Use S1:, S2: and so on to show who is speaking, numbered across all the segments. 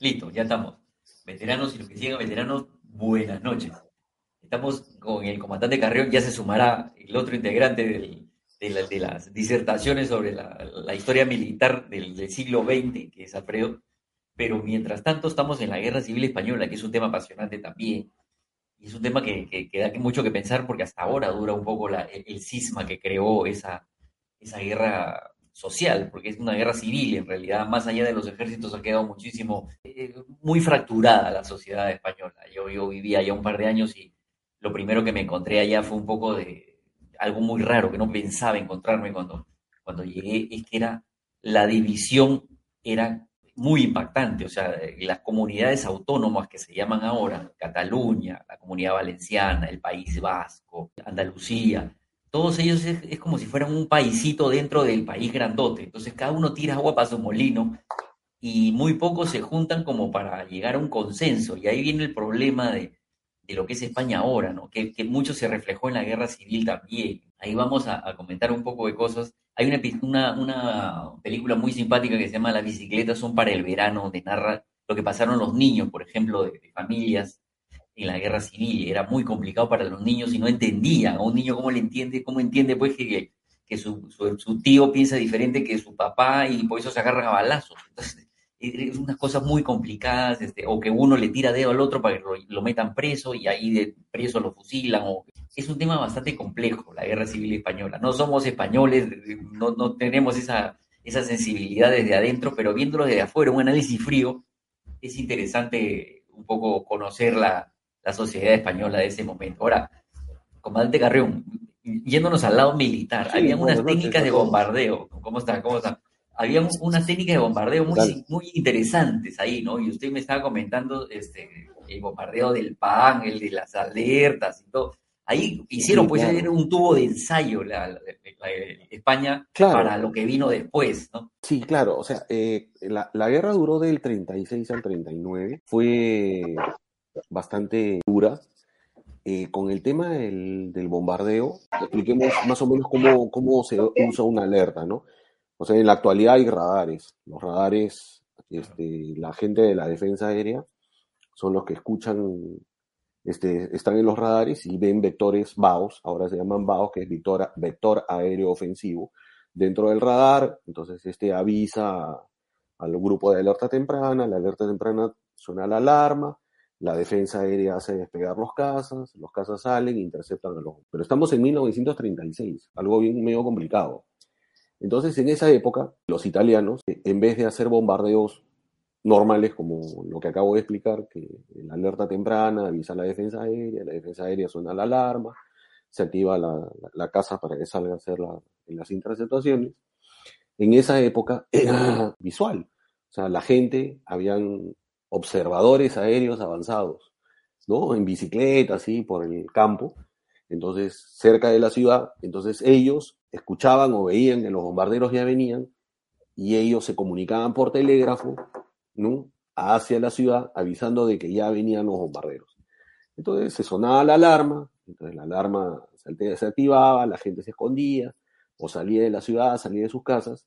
S1: Listo, ya estamos. Veteranos y los que sigan veteranos, buenas noches. Estamos con el comandante Carrión, ya se sumará el otro integrante de, las disertaciones sobre la, historia militar del, siglo XX, que es Alfredo. Pero mientras tanto estamos en la Guerra Civil Española, que es un tema apasionante también. Y es un tema que, da mucho que pensar porque hasta ahora dura un poco el, cisma que creó esa guerra social, porque es una guerra civil en realidad, más allá de los ejércitos ha quedado muchísimo, eh, muy fracturada la sociedad española. Yo, yo vivía allá un par de años y lo primero que me encontré allá fue un poco de algo muy raro que no pensaba encontrarme cuando, cuando llegué, es que era la división era muy impactante, o sea, las comunidades autónomas que se llaman ahora, Cataluña, la comunidad valenciana, el País Vasco, Andalucía, todos ellos es, como si fueran un paisito dentro del país grandote. Entonces cada uno tira agua para su molino y muy pocos se juntan como para llegar a un consenso. Y ahí viene el problema de, lo que es España ahora, ¿no? Que, mucho se reflejó en la guerra civil también. Ahí vamos a, comentar un poco de cosas. Hay una, una, película muy simpática que se llama Las bicicletas son para el verano, donde narra lo que pasaron los niños, por ejemplo, de familias en la guerra civil. Era muy complicado para los niños y no entendían. A un niño, ¿cómo le entiende? ¿Cómo entiende pues que, que su, su, tío piensa diferente que su papá y por eso se agarran a balazos? Entonces, es unas cosas muy complicadas, este, o que uno le tira dedo al otro para que lo, metan preso y ahí preso lo fusilan. Es un tema bastante complejo, la guerra civil española. No somos españoles, no, no tenemos esa, esa sensibilidad desde adentro, pero viéndolo desde afuera, un análisis frío, es interesante un poco conocer la, la sociedad española de ese momento. Ahora, comandante Carrión, yéndonos al lado militar, había unas técnicas de bombardeo. ¿Cómo está? ¿Cómo está? Había unas técnicas de bombardeo muy, muy interesantes ahí, ¿no? Y usted me estaba comentando este, el bombardeo del PAN, el de las alertas y todo. Ahí hicieron, pues, un tubo de ensayo la, España para lo que vino después, ¿no?
S2: Sí, claro. O sea, eh, la, la, guerra duró del 36 al 39. Fue bastante dura. Eh, con el tema del, bombardeo, expliquemos más o menos cómo, cómo se usa una alerta, ¿no? O sea, en la actualidad hay radares. Los radares, este, la gente de la defensa aérea son los que escuchan, este, están en los radares y ven vectores BAOS, ahora se llaman BAOS, que es vector, vector aéreo ofensivo, dentro del radar. Entonces, este avisa al grupo de alerta temprana, la alerta temprana suena la alarma, la defensa aérea hace despegar los cazas, los cazas salen interceptan a los... Pero estamos en 1936, algo bien medio complicado. Entonces, en esa época, los italianos, en vez de hacer bombardeos normales, como lo que acabo de explicar, que la alerta temprana avisa a la defensa aérea, la defensa aérea suena la alarma, se activa la, la, casa para que salga a hacer las interceptaciones, en esa época era visual. O sea, la gente, habían observadores aéreos avanzados, ¿no? En bicicleta, así, por el campo, entonces, cerca de la ciudad, entonces ellos escuchaban o veían que los bombarderos ya venían y ellos se comunicaban por telégrafo, ¿no? Hacia la ciudad, avisando de que ya venían los bombarderos. Entonces se sonaba la alarma, entonces la alarma se activaba, la gente se escondía, o salía de la ciudad, salía de sus casas,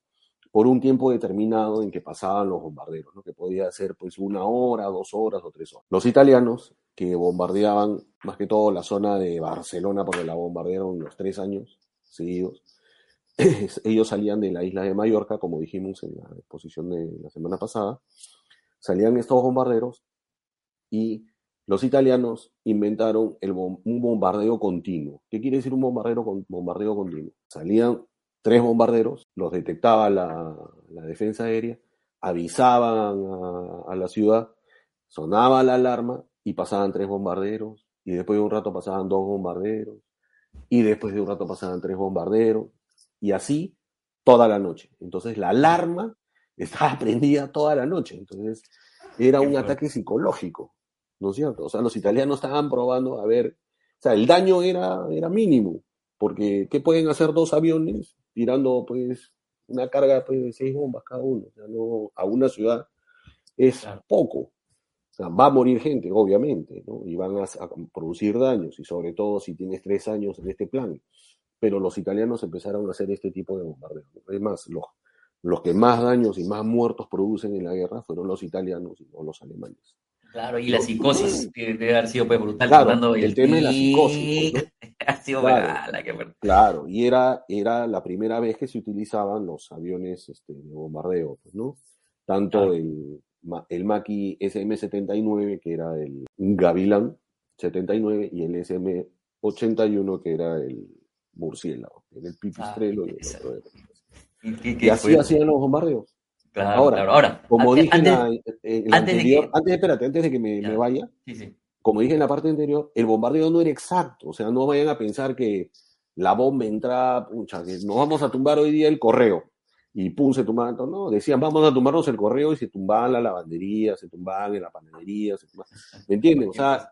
S2: por un tiempo determinado en que pasaban los bombarderos, ¿no? que podía ser pues una hora, dos horas o tres horas. Los italianos, que bombardeaban más que todo la zona de Barcelona, porque la bombardearon los tres años seguidos, ellos salían de la isla de Mallorca, como dijimos en la exposición de la semana pasada, salían estos bombarderos y los italianos inventaron el un bombardeo continuo. ¿Qué quiere decir un bombardeo, bombardeo continuo? Salían tres bombarderos, los detectaba la, defensa aérea, avisaban a, la ciudad, sonaba la alarma y pasaban tres bombarderos, y después de un rato pasaban dos bombarderos, y después de un rato pasaban tres bombarderos, y así toda la noche. Entonces la alarma estaba prendida toda la noche, entonces era un ataque psicológico, ¿no es cierto? O sea, los italianos estaban probando a ver, o sea, el daño era, era mínimo, porque ¿qué pueden hacer dos aviones tirando pues una carga pues, de seis bombas cada uno? O sea, no, a una ciudad es poco. O sea, va a morir gente, obviamente, ¿no? Y van a, producir daños, y sobre todo si tienes tres años en este plan. Pero los italianos empezaron a hacer este tipo de bombardeos. Es más, los, los que más daños y más muertos producen en la guerra fueron los italianos y no los alemanes.
S1: Claro, y la psicosis debe haber sido pues, brutal.
S2: Claro, el, tema de la psicosis. ¿no?
S1: ha sido
S2: Claro.
S1: la que fue.
S2: Claro, y era, era la primera vez que se utilizaban los aviones este, de bombardeo, pues, ¿no? Tanto
S1: Claro.
S2: el, el Maki SM-79, que era el Gavilán 79, y el SM-81, que era el Murciélago, era el Pipistrelo.
S1: Ah,
S2: y el otro
S1: Y,
S2: Y así
S1: fue-
S2: hacían los bombardeos.
S1: Claro,
S2: ahora,
S1: claro. Ahora,
S2: Como
S1: antes-
S2: dije en la,
S1: antes- antes de
S2: anterior,
S1: que-
S2: antes, espérate, antes de que me,
S1: Ya.
S2: me vaya,
S1: sí, sí.
S2: como dije en la parte anterior, el bombardeo no era exacto. O sea, no vayan a pensar que la bomba entraba, pucha, que nos vamos a tumbar hoy día el correo. Y pum, se tumbaban. todo. No, decían, vamos a tumbarnos el correo y se tumbaban la lavandería, se tumbaban en la panadería. Se tumbaban. ¿Me entiendes? O sea,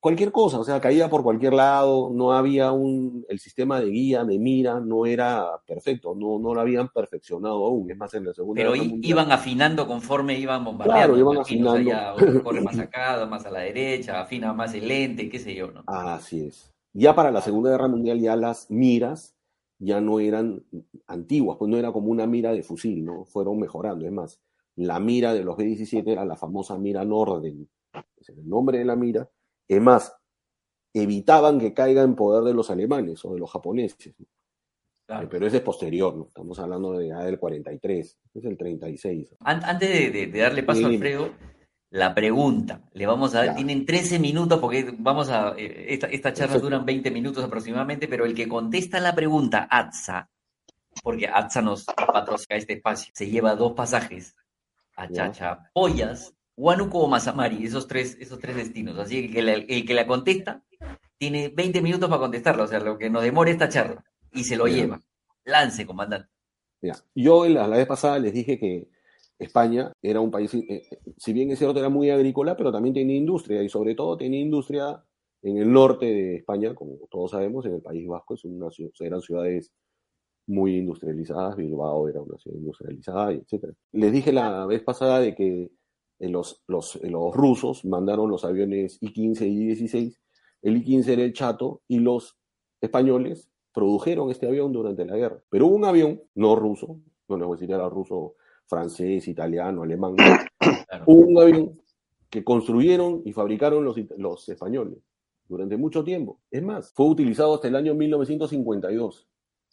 S2: cualquier cosa, o sea, caía por cualquier lado, no había un, el sistema de guía, de mira, no era perfecto, no, no lo habían perfeccionado aún. Es más, en la Segunda
S1: Pero
S2: Guerra
S1: i-
S2: Mundial-
S1: iban afinando conforme iban bombardeando.
S2: Claro, iban
S1: imagino, o sea,
S2: afinando.
S1: ya corre más acá, más a la derecha, afina más el lente, qué sé yo, ¿no?
S2: Así es. Ya para la Segunda Guerra Mundial ya las miras ya no eran antiguas, pues no era como una mira de fusil, ¿no? Fueron mejorando. Es más, la mira de los B-17 era la famosa mira Norden, era el nombre de la mira. Es más, evitaban que caiga en poder de los alemanes o de los japoneses. ¿no?
S1: Claro.
S2: Pero ese es posterior, ¿no? Estamos hablando de ya del 43, este es el 36.
S1: An- Antes de, de- de darle paso a. Alfredo, la pregunta. Le vamos a dar, tienen 13 minutos porque vamos a, eh, esta, estas charlas
S2: Perfecto.
S1: duran 20 minutos aproximadamente, pero el que contesta la pregunta, ATSA, porque ATSA nos patrocina este espacio, se lleva dos pasajes a
S2: Ya.
S1: Chachapoyas, Huánuco o Mazamari, esos tres, esos tres destinos. Así que el que, la, el que la contesta tiene 20 minutos para contestarla, o sea, lo que nos demore esta charla, y se lo lleva. Lance, comandante.
S2: Ya. Yo la, la vez pasada les dije que España era un país, eh, eh, si bien es cierto, era muy agrícola, pero también tenía industria y sobre todo tenía industria en el norte de España, como todos sabemos, en el País Vasco, es una, eran ciudades muy industrializadas, Bilbao era una ciudad industrializada, etcétera. Les dije la vez pasada de que los, los, eh, los rusos mandaron los aviones I-15 y I-16, el I-15 era el Chato y los españoles produjeron este avión durante la guerra. Pero hubo un avión, no ruso, no les voy a decir era ruso, francés, italiano, alemán,
S1: Claro.
S2: hubo un avión que construyeron y fabricaron los, los españoles durante mucho tiempo. Es más, fue utilizado hasta el año 1952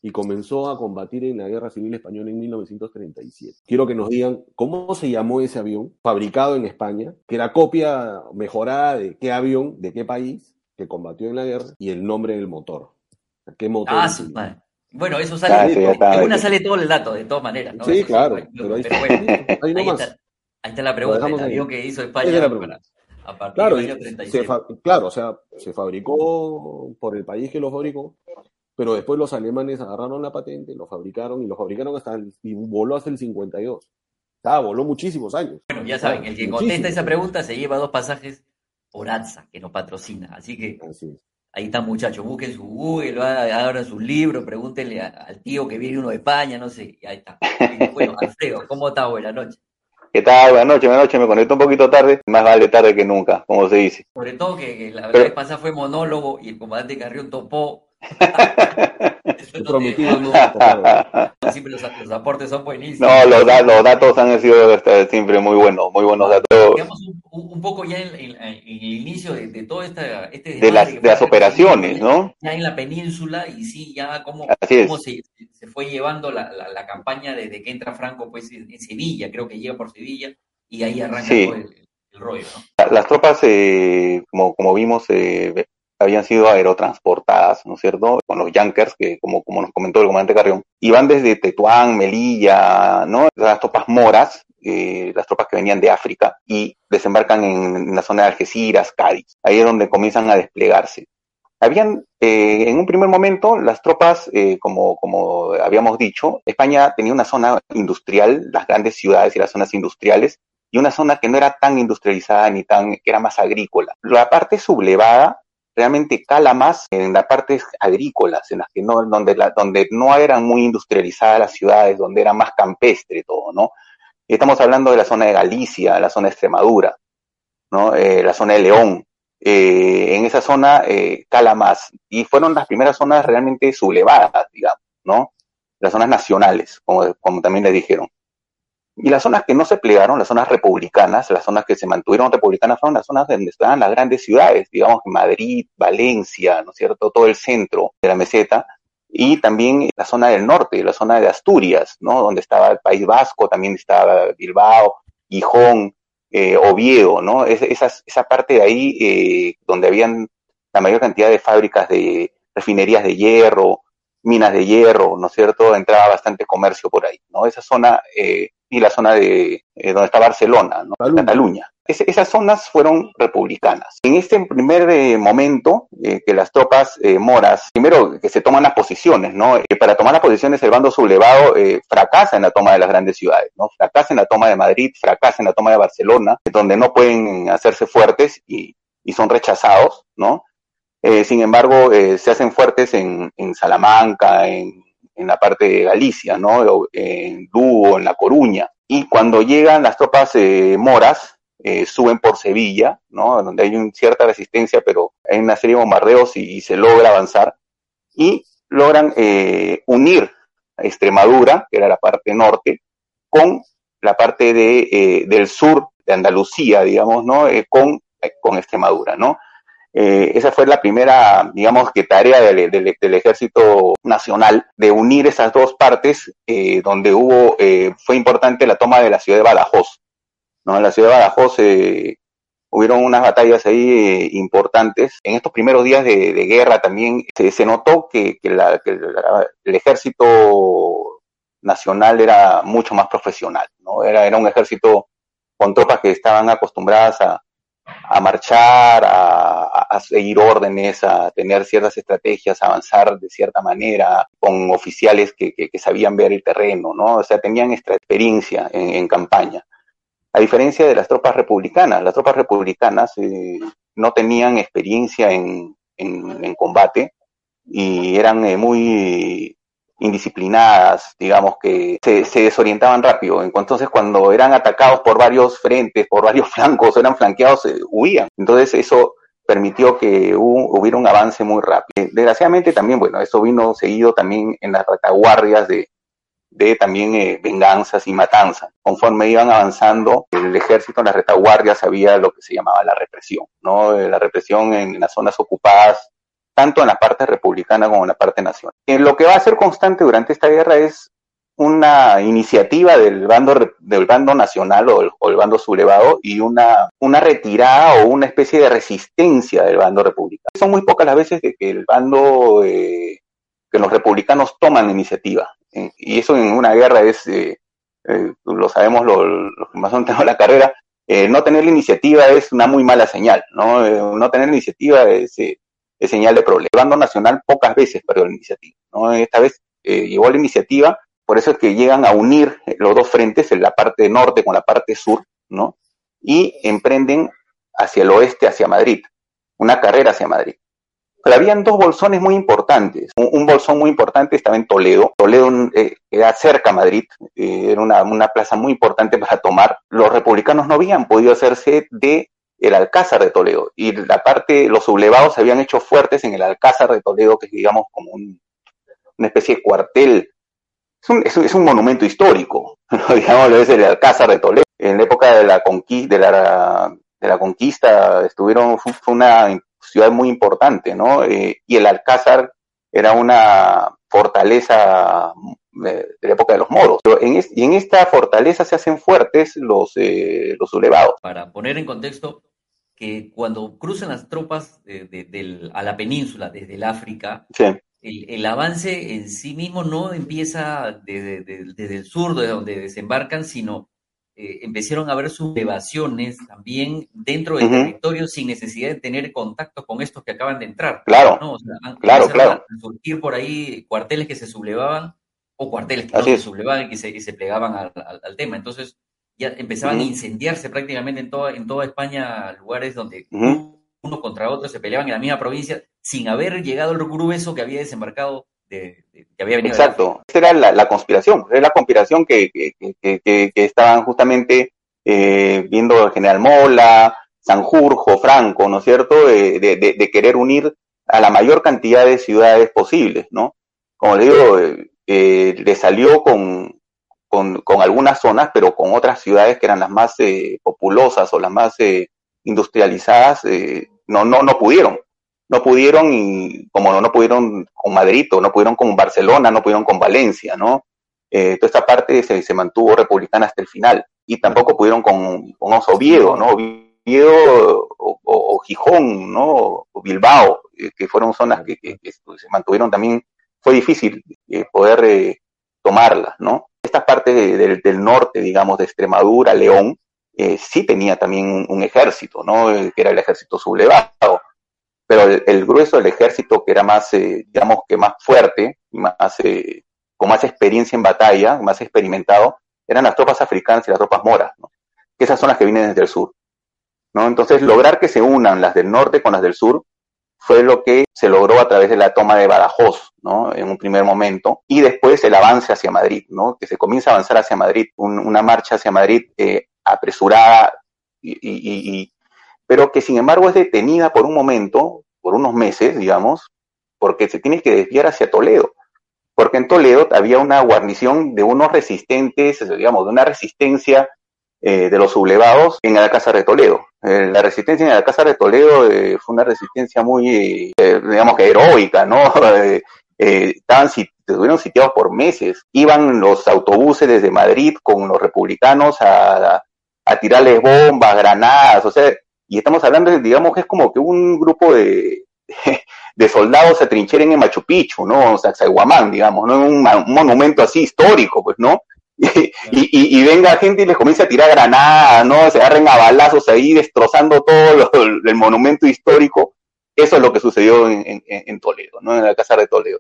S2: y comenzó a combatir en la Guerra Civil Española en 1937. Quiero que nos digan cómo se llamó ese avión, fabricado en España, que era copia mejorada de qué avión, de qué país, que combatió en la guerra, y el nombre del motor. ¿Qué motor?
S1: Ah, su. Bueno, eso sale.
S3: sí, está.
S1: en una sale todo el dato, de todas maneras. ¿no?
S2: Sí,
S1: Eso
S2: claro,
S1: pero
S2: ahí
S1: pero
S2: está,
S1: bueno,
S2: ahí
S1: ahí
S2: nomás.
S1: está, ahí está la pregunta. El avión que hizo España
S2: es
S1: para- a partir
S2: Claro,
S1: del año
S2: se
S1: 37.
S2: fa- claro, o sea, se fabricó por el país que lo fabricó, pero después los alemanes agarraron la patente, lo fabricaron y lo fabricaron hasta el, y voló hasta el 52. O sea, voló muchísimos años.
S1: Bueno, ya saben, el que
S2: Muchísimo.
S1: contesta esa pregunta se lleva dos pasajes por ATSA, que nos patrocina. Así que
S2: Así es.
S1: ahí está, muchachos. Busquen su Google, abran sus libros, pregúntenle a- al tío que viene uno de España, no sé. y ahí está. Bueno, Alfredo, ¿cómo está? Buenas noches.
S3: ¿Qué tal? Buenas noches, buenas noches. Me conecto un poquito tarde. Más vale tarde que nunca, como se dice.
S1: Sobre todo que, la
S3: Pero-
S1: vez pasada fue monólogo y el comandante Carrión topó. Eso
S2: He
S1: no
S2: prometido tocar.
S1: Siempre los, los aportes son buenísimos.
S3: No, los, da- los datos han sido este, siempre muy buenos, muy buenos datos
S1: Digamos un, un- poco ya en, en- en el inicio de, de todo esta, este
S3: de las, de las operaciones, ¿no?
S1: Ya en la península y sí, ya cómo, cómo se, se fue llevando la, la, la campaña desde que entra Franco pues en, en Sevilla, creo que llega por Sevilla y ahí arranca
S3: Sí.
S1: todo el, el rollo, ¿no?
S3: Las tropas, eh, como, como vimos, eh, habían sido aerotransportadas, ¿no es cierto? Con los Yankers, que como, como nos comentó el comandante Carrión, iban desde Tetuán, Melilla, ¿no? Las tropas moras, eh, las tropas que venían de África, y desembarcan en, en la zona de Algeciras, Cádiz. Ahí es donde comienzan a desplegarse. Habían, eh, en un primer momento, las tropas, eh, como, como habíamos dicho, España tenía una zona industrial, las grandes ciudades y las zonas industriales, y una zona que no era tan industrializada ni tan, que era más agrícola. La parte sublevada realmente cala más en las partes agrícolas, en las que no, donde, la, donde no eran muy industrializadas las ciudades, donde era más campestre todo, ¿no? Estamos hablando de la zona de Galicia, la zona de Extremadura, ¿no? Eh, la zona de León. Eh, en esa zona eh, cala más. Y fueron las primeras zonas realmente sublevadas, digamos, ¿no? las zonas nacionales, como, como también le dijeron. Y las zonas que no se plegaron, las zonas republicanas, las zonas que se mantuvieron republicanas fueron las zonas donde estaban las grandes ciudades, digamos Madrid, Valencia, ¿no es cierto? Todo el centro de la meseta y también la zona del norte, la zona de Asturias, ¿no? Donde estaba el País Vasco, también estaba Bilbao, Gijón, eh, Oviedo, ¿no? Es, esa, esa parte de ahí eh, donde habían la mayor cantidad de fábricas de refinerías de hierro, minas de hierro, ¿no es cierto? Entraba bastante comercio por ahí, ¿no? Esa zona eh, y la zona de eh, donde está Barcelona, ¿no? Cataluña. esas zonas fueron republicanas. En este primer eh, momento, eh, que las tropas moras, primero que se toman las posiciones, ¿no? para tomar las posiciones el bando sublevado fracasa en la toma de las grandes ciudades, ¿no? Fracasa en la toma de Madrid, fracasa en la toma de Barcelona, donde no pueden hacerse fuertes y, y son rechazados, ¿no? sin embargo, se hacen fuertes en, en Salamanca, en en la parte de Galicia, ¿no? En Lugo, en La Coruña. Y cuando llegan las tropas eh, moras, eh, suben por Sevilla, ¿no? Donde hay una cierta resistencia, pero hay una serie de bombardeos y, se logra avanzar. Y logran eh, unir Extremadura, que era la parte norte, con la parte de, del sur de Andalucía, digamos, ¿no? con, con Extremadura, ¿no? Eh, esa fue la primera, digamos que tarea del, ejército nacional de unir esas dos partes, eh, donde hubo, eh, fue importante la toma de la ciudad de Badajoz. ¿no? En la ciudad de Badajoz hubieron unas batallas ahí importantes. En estos primeros días de, guerra también se, notó que, que el ejército nacional era mucho más profesional, ¿no? Era, era un ejército con tropas que estaban acostumbradas a, a marchar, a, seguir órdenes, a tener ciertas estrategias, a avanzar de cierta manera, con oficiales que, sabían ver el terreno, ¿no? O sea, tenían experiencia en, campaña. A diferencia de las tropas republicanas, las tropas republicanas eh, no tenían experiencia en, combate y eran eh, muy indisciplinadas, digamos que se, desorientaban rápido. Entonces, cuando eran atacados por varios frentes, por varios flancos, eran flanqueados, eh, huían. Entonces, eso permitió que hubiera un avance muy rápido. Desgraciadamente también, bueno, eso vino seguido también en las retaguardias de, de también eh, venganzas y matanzas. Conforme iban avanzando, el ejército en las retaguardias había lo que se llamaba la represión, ¿no? Eh, la represión en las zonas ocupadas tanto en la parte republicana como en la parte nacional. lo que va a ser constante durante esta guerra es una iniciativa del bando, del bando nacional o el, bando sublevado y una, una retirada o una especie de resistencia del bando republicano. Son muy pocas las veces que, el bando, eh, que los republicanos toman la iniciativa. Eh, y eso en una guerra es, eh, lo sabemos los, que más han tenido la carrera, no tener la iniciativa es una muy mala señal, ¿no? no tener la iniciativa es, es señal de problema. El bando nacional pocas veces perdió la iniciativa, ¿no? Esta vez eh, llegó la iniciativa, por eso es que llegan a unir los dos frentes, en la parte norte con la parte sur, ¿no? Y emprenden hacia el oeste, hacia Madrid, una carrera hacia Madrid. Pero habían dos bolsones muy importantes. Un, bolsón muy importante estaba en Toledo. Toledo eh, era cerca a Madrid, eh, era una plaza muy importante para tomar. Los republicanos no habían podido hacerse de el Alcázar de Toledo. Y la parte, los sublevados se habían hecho fuertes en el Alcázar de Toledo, que es, digamos, como una especie de cuartel. Es un, es un, monumento histórico, digamos, es el Alcázar de Toledo. En la época de la conquista, de la, de la conquista estuvieron, fue, una ciudad muy importante, ¿no? Eh, y el Alcázar era una fortaleza de, la época de los moros. Pero en y en esta fortaleza se hacen fuertes los, eh, los sublevados.
S1: Para poner en contexto, que cuando cruzan las tropas de, a la península desde el África, el, avance en sí mismo no empieza desde, el sur, de donde desembarcan, sino eh, empezaron a haber sublevaciones también dentro del territorio sin necesidad de tener contacto con estos que acaban de entrar.
S3: Claro, claro, claro.
S1: A surgir por ahí cuarteles que se sublevaban o cuarteles que no se sublevaban y se, se plegaban al, tema. Entonces ya empezaban a incendiarse prácticamente en toda, en toda España lugares donde uno contra otro se peleaban en la misma provincia sin haber llegado el grueso que había desembarcado de, que había venido.
S3: Exacto, esta era la, conspiración, era la conspiración que, que, estaban justamente eh, viendo el general Mola, Sanjurjo, Franco, ¿no es cierto?, de, de, querer unir a la mayor cantidad de ciudades posibles, ¿no? Como le digo, eh, eh, le salió con, con, con, algunas zonas, pero con otras ciudades que eran las más eh, populosas o las más eh, industrializadas, eh, no, no, no pudieron. No pudieron y como no, no pudieron con Madrid o no pudieron con Barcelona, no pudieron con Valencia, ¿no? Eh, toda esta parte se, se, mantuvo republicana hasta el final y tampoco pudieron con, con Oviedo, ¿no? Oviedo o, Gijón, ¿no? O Bilbao, eh, que fueron zonas que, que, que, se mantuvieron también, fue difícil eh, poder eh, tomarlas, ¿no? Esta parte de, de, del norte, digamos, de Extremadura, León, eh, sí tenía también un, ejército, ¿no? Que era el ejército sublevado. Pero el, grueso del ejército, que era más, eh, digamos que más fuerte, más, eh, con más experiencia en batalla, más experimentado, eran las tropas africanas y las tropas moras. Que esas son las que vienen desde el sur. ¿no? Entonces, lograr que se unan las del norte con las del sur fue lo que se logró a través de la toma de Badajoz, ¿no? En un primer momento, y después el avance hacia Madrid, ¿no? Que se comienza a avanzar hacia Madrid, un, una marcha hacia Madrid eh, apresurada, y, pero que sin embargo es detenida por un momento, por unos meses, digamos, porque se tiene que desviar hacia Toledo, porque en Toledo había una guarnición de unos resistentes, digamos, de una resistencia eh, de los sublevados en Alcázar de Toledo. Eh, la resistencia en Alcázar de Toledo eh, fue una resistencia muy, eh, digamos que heroica, ¿no? estaban estuvieron sitiados por meses. Iban los autobuses desde Madrid con los republicanos a, a tirarles bombas, granadas, o sea, y estamos hablando, digamos que es como que un grupo de, de soldados se trincheren en Machu Picchu, ¿no? O sea, Saiguamán, digamos, ¿no? Un, un monumento así histórico, pues, ¿no? Y, y, y, venga gente y les comienza a tirar granadas, ¿no? Se agarren a balazos ahí, destrozando todo lo, el monumento histórico. Eso es lo que sucedió en, en, en, Toledo, ¿no? En la Casa de Toledo,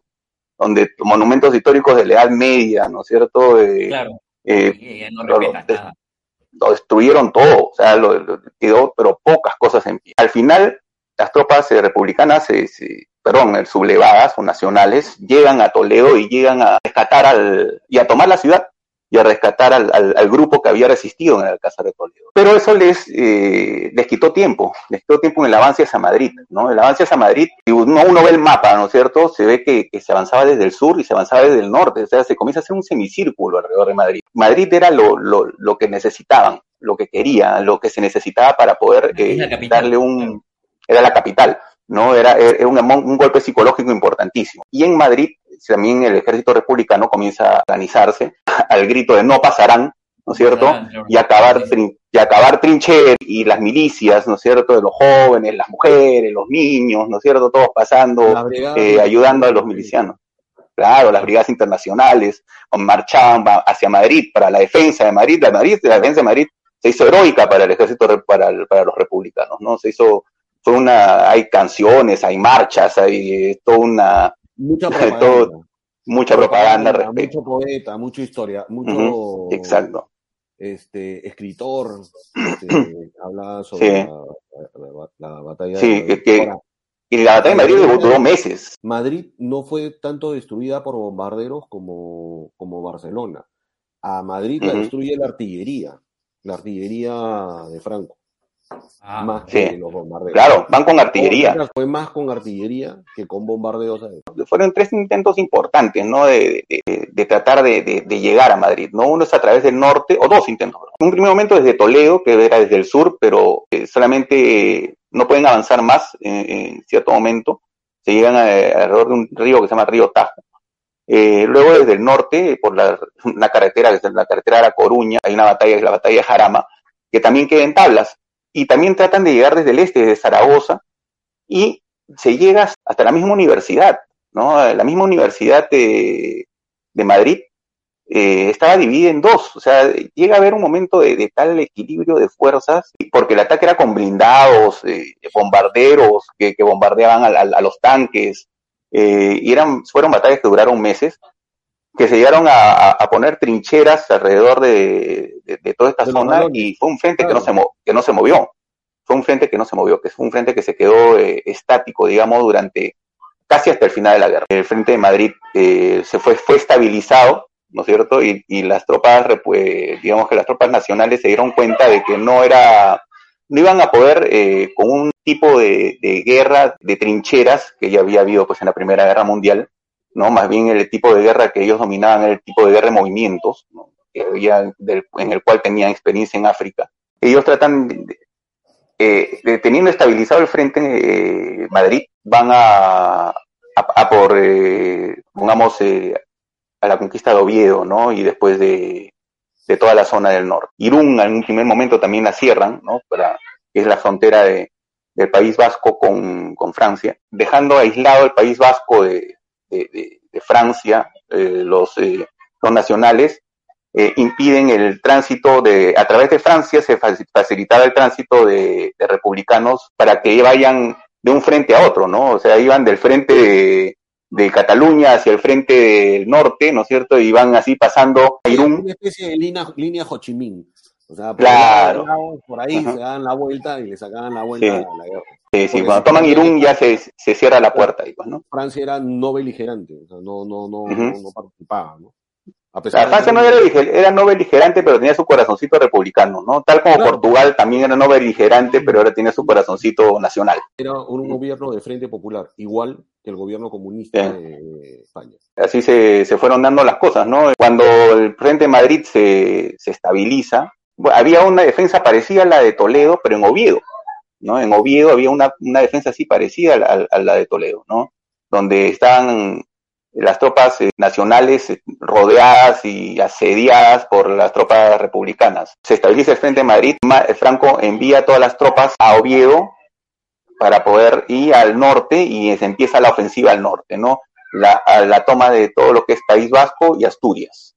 S3: donde monumentos históricos de la Edad Media, ¿no es cierto? Eh,
S1: claro.
S3: Eh, no lo, lo, destruyeron todo, o sea, lo, lo, quedó, pero pocas cosas en pie. Al final, las tropas eh, republicanas, se, se, perdón, sublevadas o nacionales, llegan a Toledo y llegan a rescatar al, y a tomar la ciudad y a rescatar al, al, al, grupo que había resistido en el Alcázar de Toledo. Pero eso les, eh, les quitó tiempo, les quitó tiempo en el avance hacia Madrid, ¿no? El avance hacia Madrid, si uno, uno ve el mapa, ¿no es cierto? Se ve que, que, se avanzaba desde el sur y se avanzaba desde el norte, o sea, se comienza a hacer un semicírculo alrededor de Madrid. Madrid era lo, lo, lo que necesitaban, lo que querían, lo que se necesitaba para poder eh, darle un... Era la capital, ¿no? Era, era un, un golpe psicológico importantísimo. Y en Madrid también el ejército republicano comienza a organizarse al grito de no pasarán, ¿no es cierto? Ah, y acabar, trin y acabar trincheras y las milicias, ¿no es cierto? De los jóvenes, las mujeres, los niños, ¿no es cierto? Todos pasando, eh, ayudando a los milicianos. Claro, las brigadas internacionales marchaban hacia Madrid para la defensa de Madrid. La, Madrid, la defensa de Madrid se hizo heroica para el ejército, para, para los republicanos, ¿no? Se hizo, fue una, hay canciones, hay marchas, hay toda una,
S2: mucha propaganda.
S3: Todo, mucha propaganda,
S2: propaganda mucho poeta, mucha historia, mucho
S3: uh -huh. exacto.
S2: este escritor este, habla sobre sí. la, la, la, batalla
S3: sí, de que, Ahora, y la batalla de Madrid duró, meses.
S2: Madrid no fue tanto destruida por bombarderos como, como Barcelona. A Madrid uh -huh. la destruye la artillería, la artillería de Franco.
S3: Ah, más sí. que los bombardeos. Claro, van con artillería.
S2: Fue más con artillería que con bombardeos.
S3: Fueron tres intentos importantes, ¿no? De, de, de tratar de, de, llegar a Madrid, ¿no? Uno es a través del norte, o dos intentos. Un primer momento desde Toledo, que era desde el sur, pero eh, solamente no pueden avanzar más en, en cierto momento. Se llegan a, alrededor de un río que se llama Río Tajo. Eh, luego desde el norte, por la, la carretera, desde la carretera de La Coruña, hay una batalla, es la batalla de Jarama, que también queda en tablas y también tratan de llegar desde el este, desde Zaragoza, y se llega hasta la misma universidad, ¿no? La misma universidad de, de Madrid eh, estaba dividida en dos, o sea, llega a haber un momento de, tal equilibrio de fuerzas, porque el ataque era con blindados, eh, bombarderos que, bombardeaban a, los tanques, eh, y eran, fueron batallas que duraron meses, que se llegaron a, a, poner trincheras alrededor de, de, de toda esta de zona y fue un frente claro. que, no se que no se movió. Fue un frente que no se movió, que fue un frente que se quedó eh, estático, digamos, durante casi hasta el final de la guerra. El frente de Madrid eh, se fue, fue estabilizado, ¿no es cierto? Y, y las tropas, pues, digamos que las tropas nacionales se dieron cuenta de que no era, no iban a poder eh, con un tipo de, de guerra de trincheras que ya había habido pues en la Primera Guerra Mundial, ¿no? Más bien el tipo de guerra que ellos dominaban era el tipo de guerra de movimientos, que había en el cual tenían experiencia en África. Ellos tratan, eh, de, teniendo estabilizado el frente eh, Madrid, van a, a, por, eh, eh, a la conquista de Oviedo, ¿no? Y después de, de toda la zona del norte. Irún en un primer momento también la cierran, ¿no? Para, es la frontera de, del País Vasco con, con, Francia, dejando aislado el País Vasco de, de, Francia, eh, los, eh, los nacionales, eh, impiden el tránsito de, a través de Francia se facilitaba el tránsito de, de, republicanos para que vayan de un frente a otro, ¿no? O sea, iban del frente de, de Cataluña hacia el frente del norte, ¿no es cierto? Y van así pasando a Irún.
S2: Una especie de línea, línea Ho Chi Minh. O sea, por,
S3: claro.
S2: ahí, por ahí se dan la vuelta y le sacaban la vuelta
S3: Sí.
S2: a la guerra.
S3: Sí, cuando toman Irún ya se, se cierra la puerta pues, ¿no?
S2: Francia era no beligerante, o sea, no, no, no, no, no participaba, ¿no? A pesar de
S3: Francia no era, era no beligerante, pero tenía su corazoncito republicano, ¿no? Tal como
S2: Claro.
S3: Portugal también era no beligerante, pero ahora tiene su corazoncito nacional.
S2: era un gobierno de Frente Popular, igual que el gobierno comunista
S3: Sí.
S2: de España.
S3: Así se, se fueron dando las cosas, ¿no? Cuando el Frente Madrid se, se estabiliza, había una defensa parecida a la de Toledo, pero en Oviedo, ¿no? En Oviedo había una, una defensa así parecida a la, de Toledo, ¿no? Donde estaban las tropas eh, nacionales eh, rodeadas y asediadas por las tropas republicanas. Se estabiliza el Frente de Madrid, Ma- Franco envía todas las tropas a Oviedo para poder ir al norte y se empieza la ofensiva al norte, ¿no? La, a la toma de todo lo que es País Vasco y Asturias.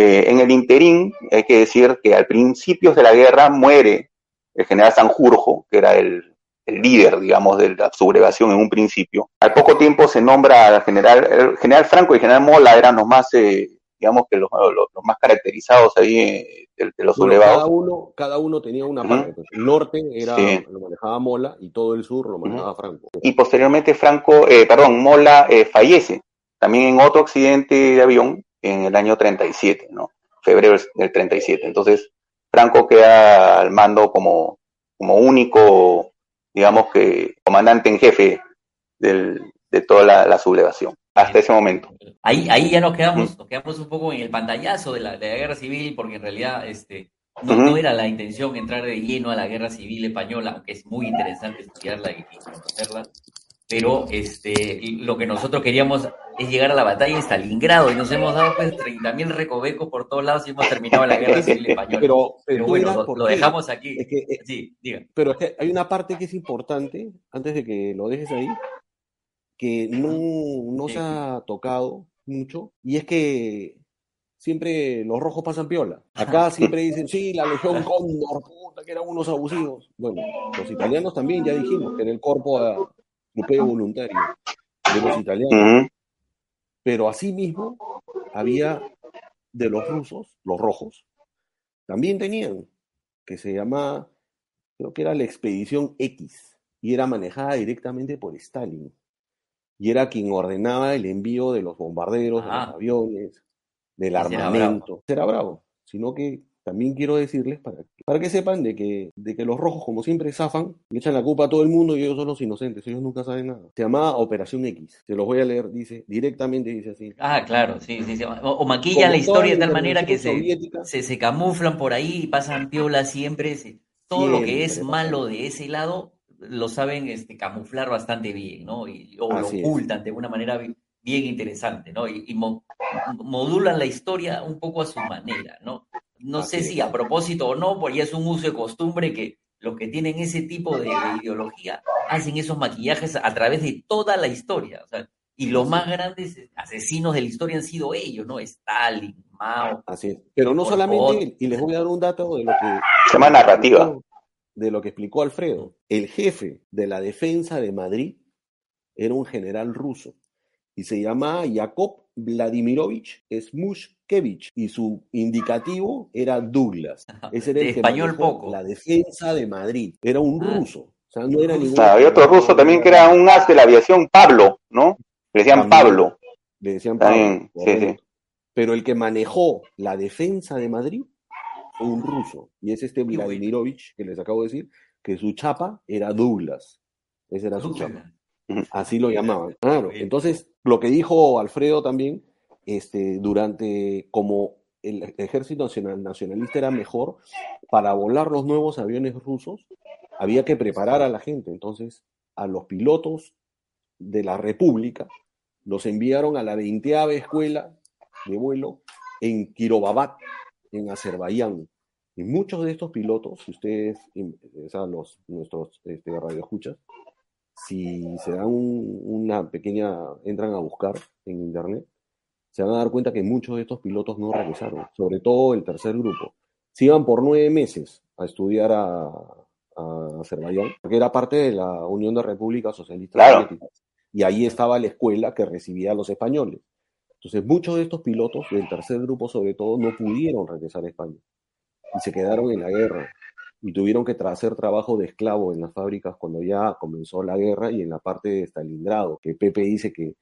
S3: Eh, en el interín, hay que decir que al principio de la guerra muere el general Sanjurjo, que era el, el líder, digamos, de la sublevación en un principio. Al poco tiempo se nombra al general, el general Franco y el general Mola eran los más, eh, digamos que los, los, los más caracterizados ahí eh, de, de, los
S2: Bueno,
S3: sublevados.
S2: cada uno, cada uno tenía una parte. pues. El norte era,
S3: Sí.
S2: lo manejaba Mola y todo el sur lo manejaba Franco.
S3: y posteriormente Franco, eh, perdón, Mola eh, fallece también en otro accidente de avión en el año 37, ¿no? Febrero del 37. Entonces, Franco queda al mando como, como único, digamos que, comandante en jefe del, de toda la, la sublevación, hasta ese momento.
S1: Ahí, ahí ya nos quedamos, nos quedamos un poco en el pantallazo de la, de la guerra civil, porque en realidad este, no, era la intención entrar de lleno a la guerra civil española, aunque es muy interesante estudiarla y conocerla. Pero este, lo que nosotros queríamos es llegar a la batalla de Stalingrado y nos hemos dado pues 30.000 recovecos por todos lados y hemos terminado la guerra civil española.
S2: Pero,
S1: Pero
S2: tú
S1: bueno, lo, dejamos aquí.
S2: Es que, eh,
S1: Sí, diga.
S2: pero es que hay una parte que es importante, antes de que lo dejes ahí, que no, no
S1: Sí.
S2: se ha tocado mucho, y es que siempre los rojos pasan piola. Acá siempre dicen, sí, la Legión Cóndor, puta, que eran unos abusivos. Bueno, los italianos también, ya dijimos, que era el corpo voluntario de los italianos. Pero asimismo, había de los rusos, los rojos, también tenían, que se llamaba, creo que era la Expedición X, y era manejada directamente por Stalin. Y era quien ordenaba el envío de los bombarderos, de
S1: Ah.
S2: los aviones, del
S1: Ese era
S2: armamento. Era bravo, sino que también quiero decirles para, para que sepan de que, de que los rojos, como siempre, zafan, le echan la culpa a todo el mundo y ellos son los inocentes, ellos nunca saben nada. Se llamaba Operación X, se los voy a leer, dice, directamente dice así.
S1: Ah, claro, sí, sí, sí. O, o
S2: Como
S1: maquillan la historia de tal manera que se, se, se camuflan por ahí y pasan piola siempre. se- todo lo que es malo de ese lado lo saben este, camuflar bastante bien, ¿no? Y, o lo
S2: Así es.
S1: ocultan de una manera bi- bien interesante, ¿no? Y, y mo- modulan la historia un poco a su manera, ¿no? No sé si a propósito o no, porque ya es un uso de costumbre que los que tienen ese tipo de, de ideología hacen esos maquillajes a través de toda la historia. O sea, y los más grandes asesinos de la historia han sido ellos, ¿no? Stalin, Mao.
S2: Así es. Pero no solamente, y les voy a dar un dato de lo que
S3: Se llama narrativa.
S2: de lo que explicó Alfredo. El jefe de la defensa de Madrid era un general ruso y se llamaba Yakov Vladimirovich Smushkevich y su indicativo era Douglas. Ese era el
S1: De
S2: que
S1: español poco.
S2: La defensa de Madrid. Era un
S1: Ah.
S2: ruso. O sea, no era
S1: Ruso.
S2: ningún.
S3: Ah, había otro ruso también que era un as de la aviación, Pablo, ¿no? Le decían
S2: También.
S3: Pablo.
S2: Le decían Pablo,
S3: También, sí,
S2: correcto. Pero el que manejó la defensa de Madrid fue un ruso. Y es este. Vladimirovich que les acabo de decir, que su chapa era Douglas. Esa era su chapa. Así lo llamaban. Claro. Entonces, lo que dijo Alfredo también, este, durante como el ejército nacional, nacionalista era mejor, para volar los nuevos aviones rusos había que preparar a la gente. Entonces, a los pilotos de la República los enviaron a la 20 escuela de vuelo en Kirobabat, en Azerbaiyán. Y muchos de estos pilotos, si ustedes, o sea, los, nuestros este, radioescuchas, si se dan una pequeña, entran a buscar en internet, se van a dar cuenta que muchos de estos pilotos no regresaron, sobre todo el tercer grupo. Se iban por nueve meses a estudiar a, a Azerbaiyán, porque era parte de la Unión de Repúblicas Socialistas Soviéticas. Y ahí estaba la escuela que recibía a los españoles. Entonces, muchos de estos pilotos del tercer grupo, sobre todo, no pudieron regresar a España y se quedaron en la guerra y tuvieron que hacer trabajo de esclavo en las fábricas cuando ya comenzó la guerra y en la parte de Stalingrado, que Pepe dice que,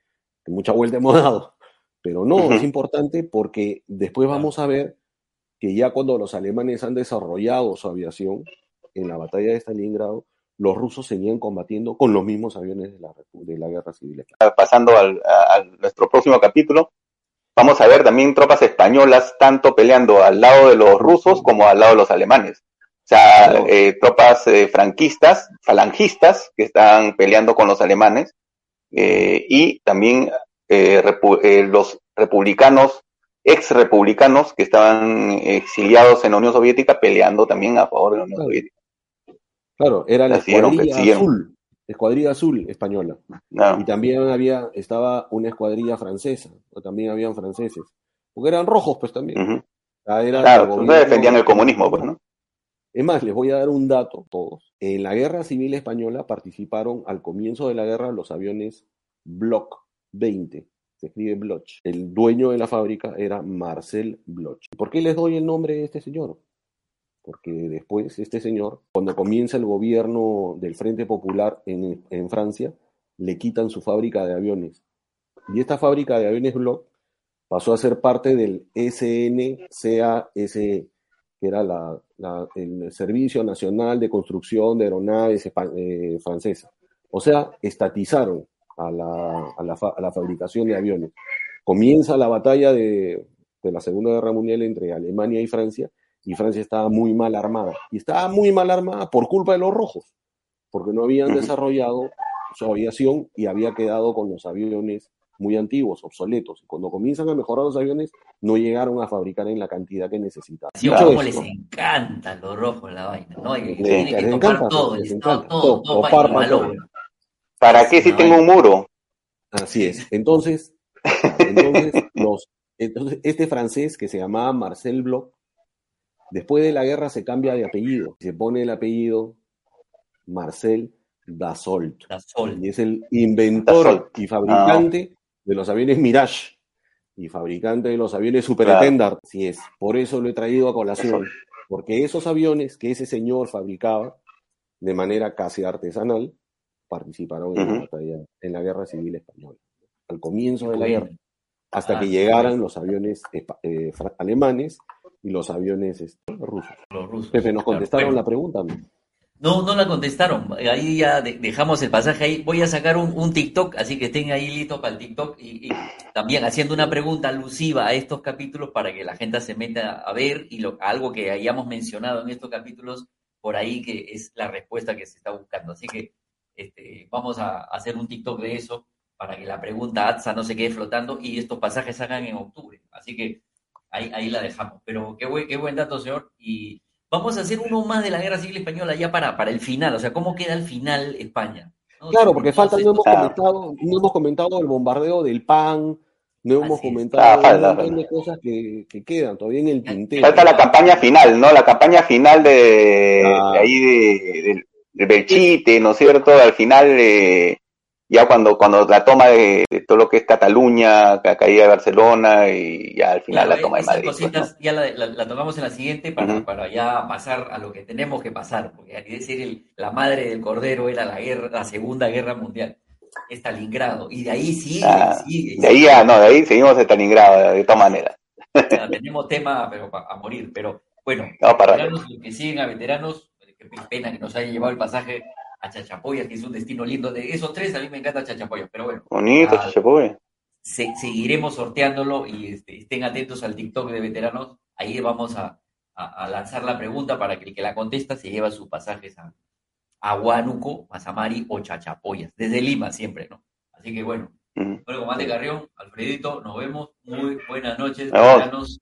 S2: mucha vuelta hemos dado. Pero no, es importante porque después vamos a ver que ya cuando los alemanes han desarrollado su aviación en la batalla de Stalingrado, los rusos seguían combatiendo con los mismos aviones de la, de la guerra civil.
S3: Pasando al, a nuestro próximo capítulo, vamos a ver también tropas españolas tanto peleando al lado de los rusos como al lado de los alemanes. O sea, eh, tropas eh, franquistas, falangistas, que están peleando con los alemanes, eh, y también los republicanos, ex republicanos, que estaban exiliados en la Unión Soviética, peleando también a favor de la Unión Soviética.
S2: Claro, era la escuadrilla azul, escuadrilla azul española. Y también había, estaba una escuadrilla francesa, o también habían franceses, porque eran rojos pues también.
S3: claro, no defendían el comunismo, pues, ¿no?
S2: Es más, les voy a dar un dato todos. En la Guerra Civil Española participaron al comienzo de la guerra los aviones Block 20, se escribe Bloch. El dueño de la fábrica era Marcel Bloch. ¿Por qué les doy el nombre de este señor? porque después este señor, cuando comienza el gobierno del Frente Popular en, en Francia, le quitan su fábrica de aviones. Y esta fábrica de aviones Bloch pasó a ser parte del SNCASE, que era la, el Servicio Nacional de Construcción de Aeronaves eh, Francesa. O sea, estatizaron a la, a, la, a la, fabricación de aviones. Comienza la batalla de, de la Segunda Guerra Mundial entre Alemania y Francia y Francia estaba muy mal armada. Y estaba muy mal armada por culpa de los rojos, porque no habían desarrollado su aviación y había quedado con los aviones muy antiguos, obsoletos. Y cuando comienzan a mejorar los aviones, no llegaron a fabricar en la cantidad que necesitaban.
S1: Sí, como les encantan los rojos la vaina, ¿no? Y les encanta, todo, les encanta, todo, todo,
S3: todo ¿Para qué si tengo un muro?
S2: Así es. Entonces, entonces, los, entonces, este francés que se llamaba Marcel Bloch Después de la guerra se cambia de apellido. Se pone el apellido Marcel Dassault. Y es el inventor y fabricante ah. De los aviones Mirage y fabricante de los aviones Super Claro. Así es. Por eso lo he traído a colación. Porque esos aviones que ese señor fabricaba de manera casi artesanal participaron en, la batalla, en la guerra civil española. Al comienzo de la guerra. Hasta ah, que llegaran los aviones eh, alemanes y los aviones este, rusos.
S1: Los rusos.
S2: Pepe, ¿nos contestaron la pregunta?
S1: No, no la contestaron. Ahí ya dejamos el pasaje ahí. Voy a sacar un, TikTok, así que estén ahí listos para el TikTok y, también haciendo una pregunta alusiva a estos capítulos para que la gente se meta a ver y lo, algo que hayamos mencionado en estos capítulos por ahí que es la respuesta que se está buscando. Así que este, vamos a hacer un TikTok de eso para que la pregunta ATSA no se quede flotando y estos pasajes salgan en octubre. Así que ahí, ahí la dejamos. Pero qué buen, qué buen dato, señor. Y vamos a hacer uno más de la Guerra Civil Española ya para, para el final. O sea, ¿cómo queda el final España?
S2: Claro, porque falta, no hemos, comentado, no hemos comentado el bombardeo del PAN, no hemos comentado ah, un montón de cosas que, que, quedan todavía en el tintero.
S3: Falta la campaña final, ¿no? La campaña final de, ah. de ahí de, de, Belchite, ¿no es cierto? Al final de ya cuando, cuando la toma de, todo lo que es Cataluña, la caída de Barcelona y ya al final la toma de Madrid.
S1: Pues, cositas ya la, la, tomamos en la siguiente para, para ya pasar a lo que tenemos que pasar, porque hay que decir, la madre del Cordero era la guerra, la Segunda Guerra Mundial, Stalingrado, y de ahí sigue, ah, sigue,
S3: De ahí ya, no, de ahí seguimos Stalingrado, de todas maneras.
S1: tenemos tema pero a morir, pero bueno, no, veteranos, los que siguen a veteranos, qué pena que nos haya llevado el pasaje a Chachapoyas, que es un destino lindo. De esos tres, a mí me encanta Chachapoyas, pero bueno.
S3: Bonito,
S1: Ah,
S3: Chachapoyas.
S1: se- seguiremos sorteándolo y este, estén atentos al TikTok de veteranos. Ahí vamos a, a- a lanzar la pregunta para que el que la contesta se lleva sus pasajes a, a Huánuco, Mazamari o Chachapoyas, desde Lima siempre, ¿no? Así que bueno, bueno, comandante Carrión, Alfredito, nos vemos. Muy buenas noches, veteranos.